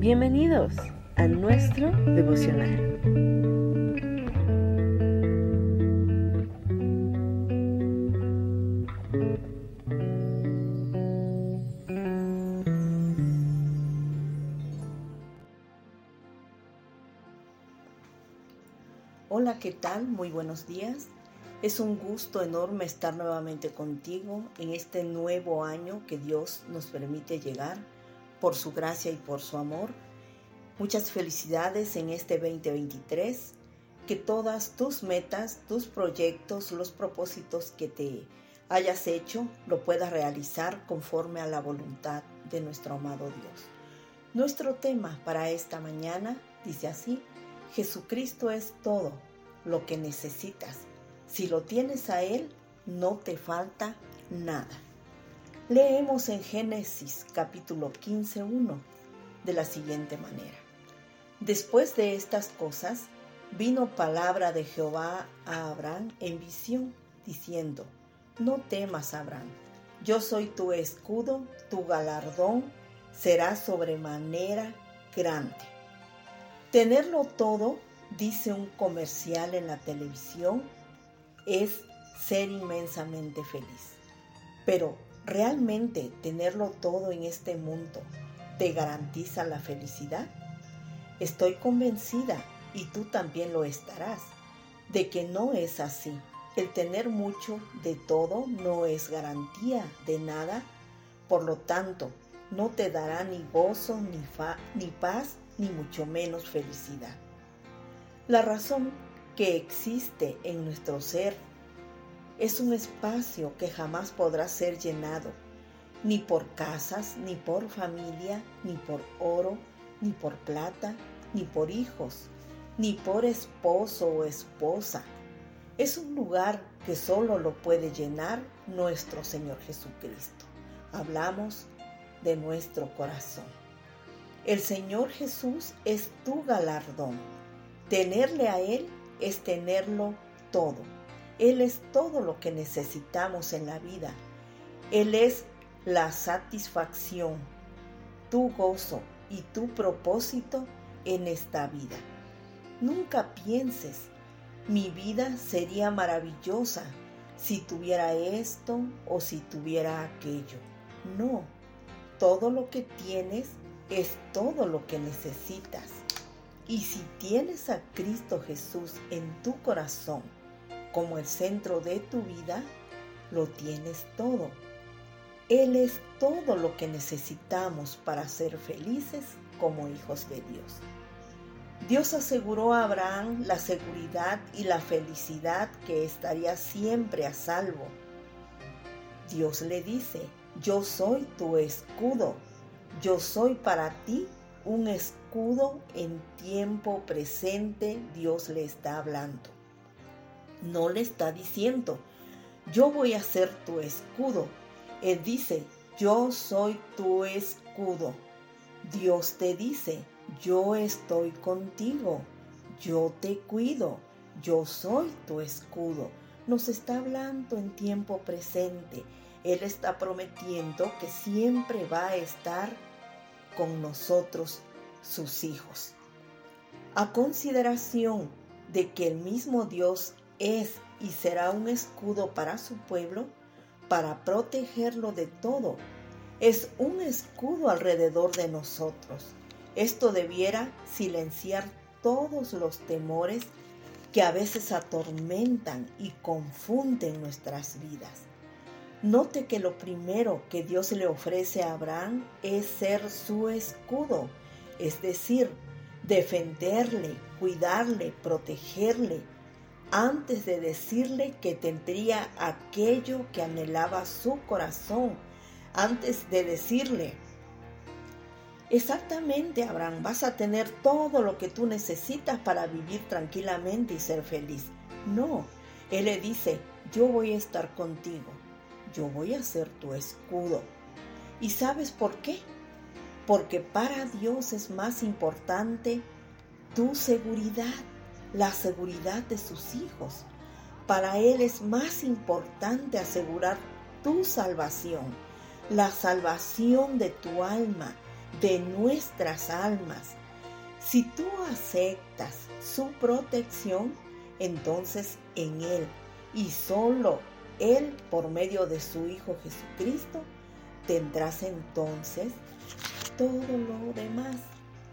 Bienvenidos a nuestro devocional. Hola, ¿qué tal? Muy buenos días. Es un gusto enorme estar nuevamente contigo en este nuevo año que Dios nos permite llegar por su gracia y por su amor. Muchas felicidades en este 2023. Que todas tus metas, tus proyectos, los propósitos que te hayas hecho, lo puedas realizar conforme a la voluntad de nuestro amado Dios. Nuestro tema para esta mañana dice así, Jesucristo es todo lo que necesitas si lo tienes a Él, no te falta nada. Leemos en Génesis capítulo 15, 1 de la siguiente manera. Después de estas cosas, vino palabra de Jehová a Abraham en visión, diciendo, No temas, Abraham, yo soy tu escudo, tu galardón será sobremanera grande. Tenerlo todo, dice un comercial en la televisión, es ser inmensamente feliz. Pero ¿realmente tenerlo todo en este mundo te garantiza la felicidad? Estoy convencida, y tú también lo estarás, de que no es así. El tener mucho de todo no es garantía de nada, por lo tanto, no te dará ni gozo, ni, ni paz, ni mucho menos felicidad. La razón que existe en nuestro ser es un espacio que jamás podrá ser llenado, ni por casas, ni por familia, ni por oro, ni por plata, ni por hijos, ni por esposo o esposa. Es un lugar que solo lo puede llenar nuestro Señor Jesucristo. Hablamos de nuestro corazón. El Señor Jesús es tu galardón. Tenerle a Él es tenerlo todo. Él es todo lo que necesitamos en la vida. Él es la satisfacción, tu gozo y tu propósito en esta vida. Nunca pienses, mi vida sería maravillosa si tuviera esto o si tuviera aquello. No, todo lo que tienes es todo lo que necesitas. Y si tienes a Cristo Jesús en tu corazón como el centro de tu vida, lo tienes todo. Él es todo lo que necesitamos para ser felices como hijos de Dios. Dios aseguró a Abraham la seguridad y la felicidad que estaría siempre a salvo. Dios le dice, yo soy tu escudo, yo soy para ti un escudo en tiempo presente, Dios le está hablando. No le está diciendo, yo voy a ser tu escudo. Él dice, yo soy tu escudo. Dios te dice, yo estoy contigo, yo te cuido, yo soy tu escudo. Nos está hablando en tiempo presente. Él está prometiendo que siempre va a estar con nosotros, sus hijos. A consideración de que el mismo Dios es y será un escudo para su pueblo, para protegerlo de todo, es un escudo alrededor de nosotros. Esto debiera silenciar todos los temores que a veces atormentan y confunden nuestras vidas. Note que lo primero que Dios le ofrece a Abraham es ser su escudo, es decir, defenderle, cuidarle, protegerle, antes de decirle que tendría aquello que anhelaba su corazón, antes de decirle, exactamente Abraham, vas a tener todo lo que tú necesitas para vivir tranquilamente y ser feliz. No, él le dice, yo voy a estar contigo yo voy a ser tu escudo. ¿Y sabes por qué? Porque para Dios es más importante tu seguridad, la seguridad de sus hijos. Para Él es más importante asegurar tu salvación, la salvación de tu alma, de nuestras almas. Si tú aceptas su protección, entonces en Él y solo Él por medio de su Hijo Jesucristo, tendrás entonces todo lo demás,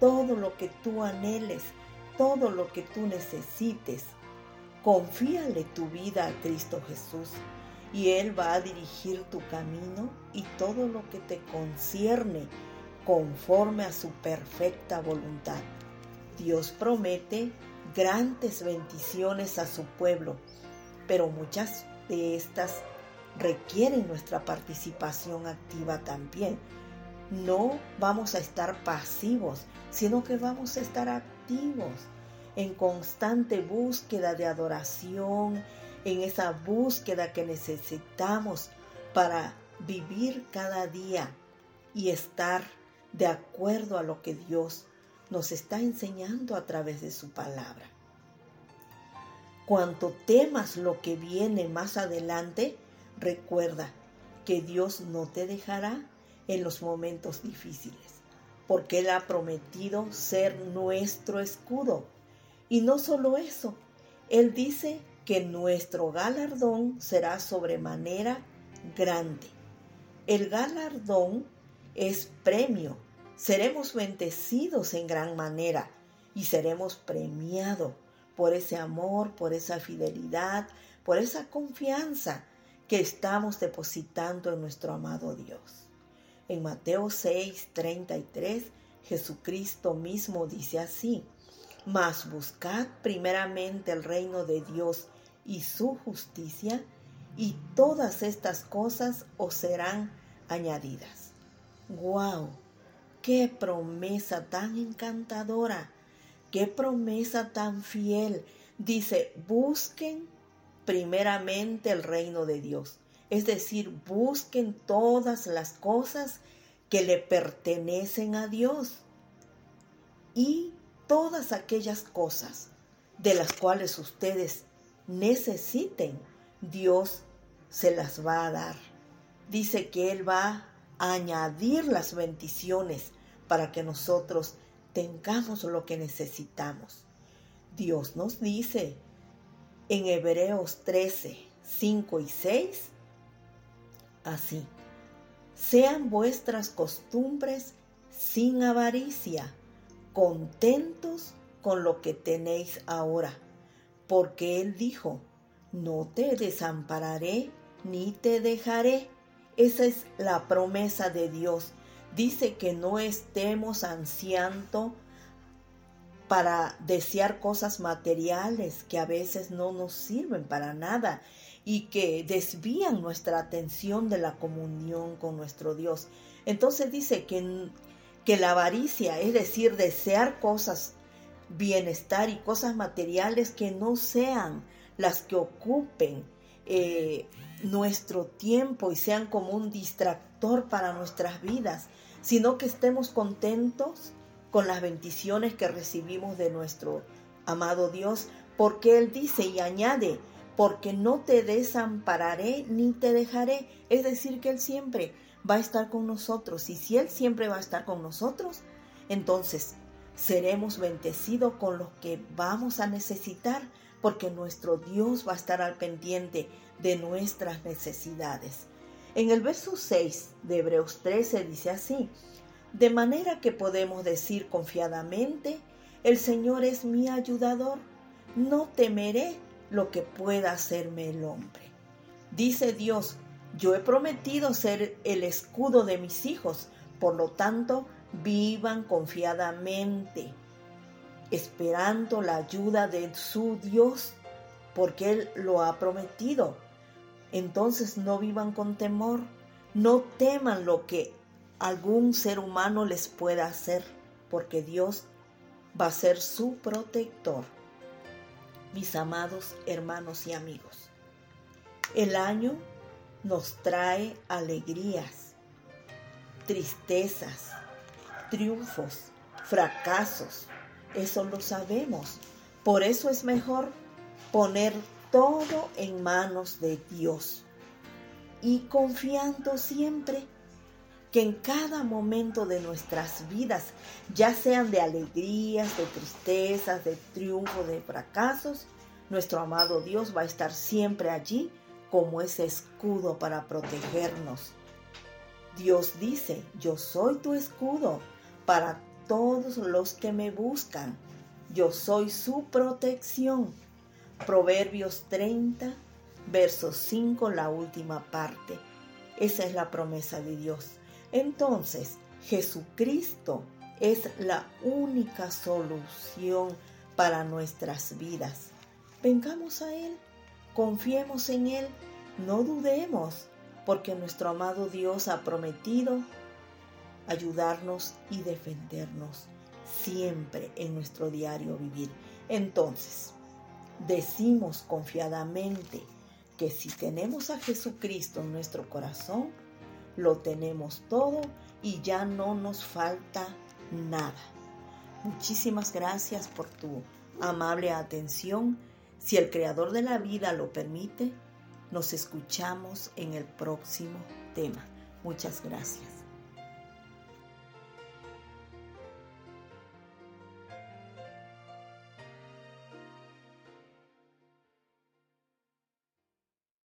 todo lo que tú anheles, todo lo que tú necesites. Confíale tu vida a Cristo Jesús y Él va a dirigir tu camino y todo lo que te concierne conforme a su perfecta voluntad. Dios promete grandes bendiciones a su pueblo, pero muchas de estas requieren nuestra participación activa también. No vamos a estar pasivos, sino que vamos a estar en constante búsqueda de adoración, en esa búsqueda que necesitamos para vivir cada día y estar de acuerdo a lo que Dios nos está enseñando a través de su palabra. Cuanto temas lo que viene más adelante, recuerda que Dios no te dejará en los momentos difíciles, porque Él ha prometido ser nuestro escudo. Y no solo eso, Él dice que nuestro galardón será sobremanera grande. El galardón es premio. Seremos bendecidos en gran manera y seremos premiados por ese amor, por esa fidelidad, por esa confianza que estamos depositando en nuestro amado Dios. En Mateo 6, 33, Jesucristo mismo dice así, mas buscad primeramente el reino de Dios y su justicia, y todas estas cosas os serán añadidas. ¡Wow! ¡Qué promesa tan encantadora! ¡Qué promesa tan fiel! Dice, busquen primeramente el reino de Dios. Es decir, busquen todas las cosas que le pertenecen a Dios y todas aquellas cosas de las cuales ustedes necesiten, Dios se las va a dar. Dice que Él va a añadir las bendiciones para que nosotros tengamos lo que necesitamos. Dios nos dice en Hebreos 13, 5 y 6, así, sean vuestras costumbres sin avaricia, contentos con lo que tenéis ahora, porque Él dijo, no te desampararé ni te dejaré. Esa es la promesa de Dios. Dice que no estemos ansiando para desear cosas materiales que a veces no nos sirven para nada y que desvían nuestra atención de la comunión con nuestro Dios. Entonces dice que, que la avaricia, es decir, desear cosas, bienestar y cosas materiales que no sean las que ocupen eh, nuestro tiempo y sean como un distractor para nuestras vidas, sino que estemos contentos con las bendiciones que recibimos de nuestro amado Dios, porque Él dice y añade, porque no te desampararé ni te dejaré. Es decir, que Él siempre va a estar con nosotros. Y si Él siempre va a estar con nosotros, entonces seremos bendecidos con lo que vamos a necesitar, porque nuestro Dios va a estar al pendiente de nuestras necesidades. En el verso 6 de Hebreos 13 dice así, de manera que podemos decir confiadamente, el Señor es mi ayudador, no temeré lo que pueda hacerme el hombre. Dice Dios, yo he prometido ser el escudo de mis hijos, por lo tanto, vivan confiadamente, esperando la ayuda de su Dios, porque Él lo ha prometido. Entonces no vivan con temor, no teman lo que algún ser humano les pueda hacer, porque Dios va a ser su protector. Mis amados hermanos y amigos, el año nos trae alegrías, tristezas, triunfos, fracasos, eso lo sabemos. Por eso es mejor poner todo en manos de Dios y confiando siempre que en cada momento de nuestras vidas, ya sean de alegrías, de tristezas, de triunfo, de fracasos, nuestro amado Dios va a estar siempre allí como ese escudo para protegernos. Dios dice, yo soy tu escudo para todos los que me buscan. Yo soy su protección. Proverbios 30, verso 5, la última parte. Esa es la promesa de Dios. Entonces, Jesucristo es la única solución para nuestras vidas. Vengamos a Él, confiemos en Él, no dudemos, porque nuestro amado Dios ha prometido ayudarnos y defendernos siempre en nuestro diario vivir. Entonces, decimos confiadamente que si tenemos a Jesucristo en nuestro corazón, lo tenemos todo y ya no nos falta nada. Muchísimas gracias por tu amable atención. Si el Creador de la vida lo permite, nos escuchamos en el próximo tema. Muchas gracias.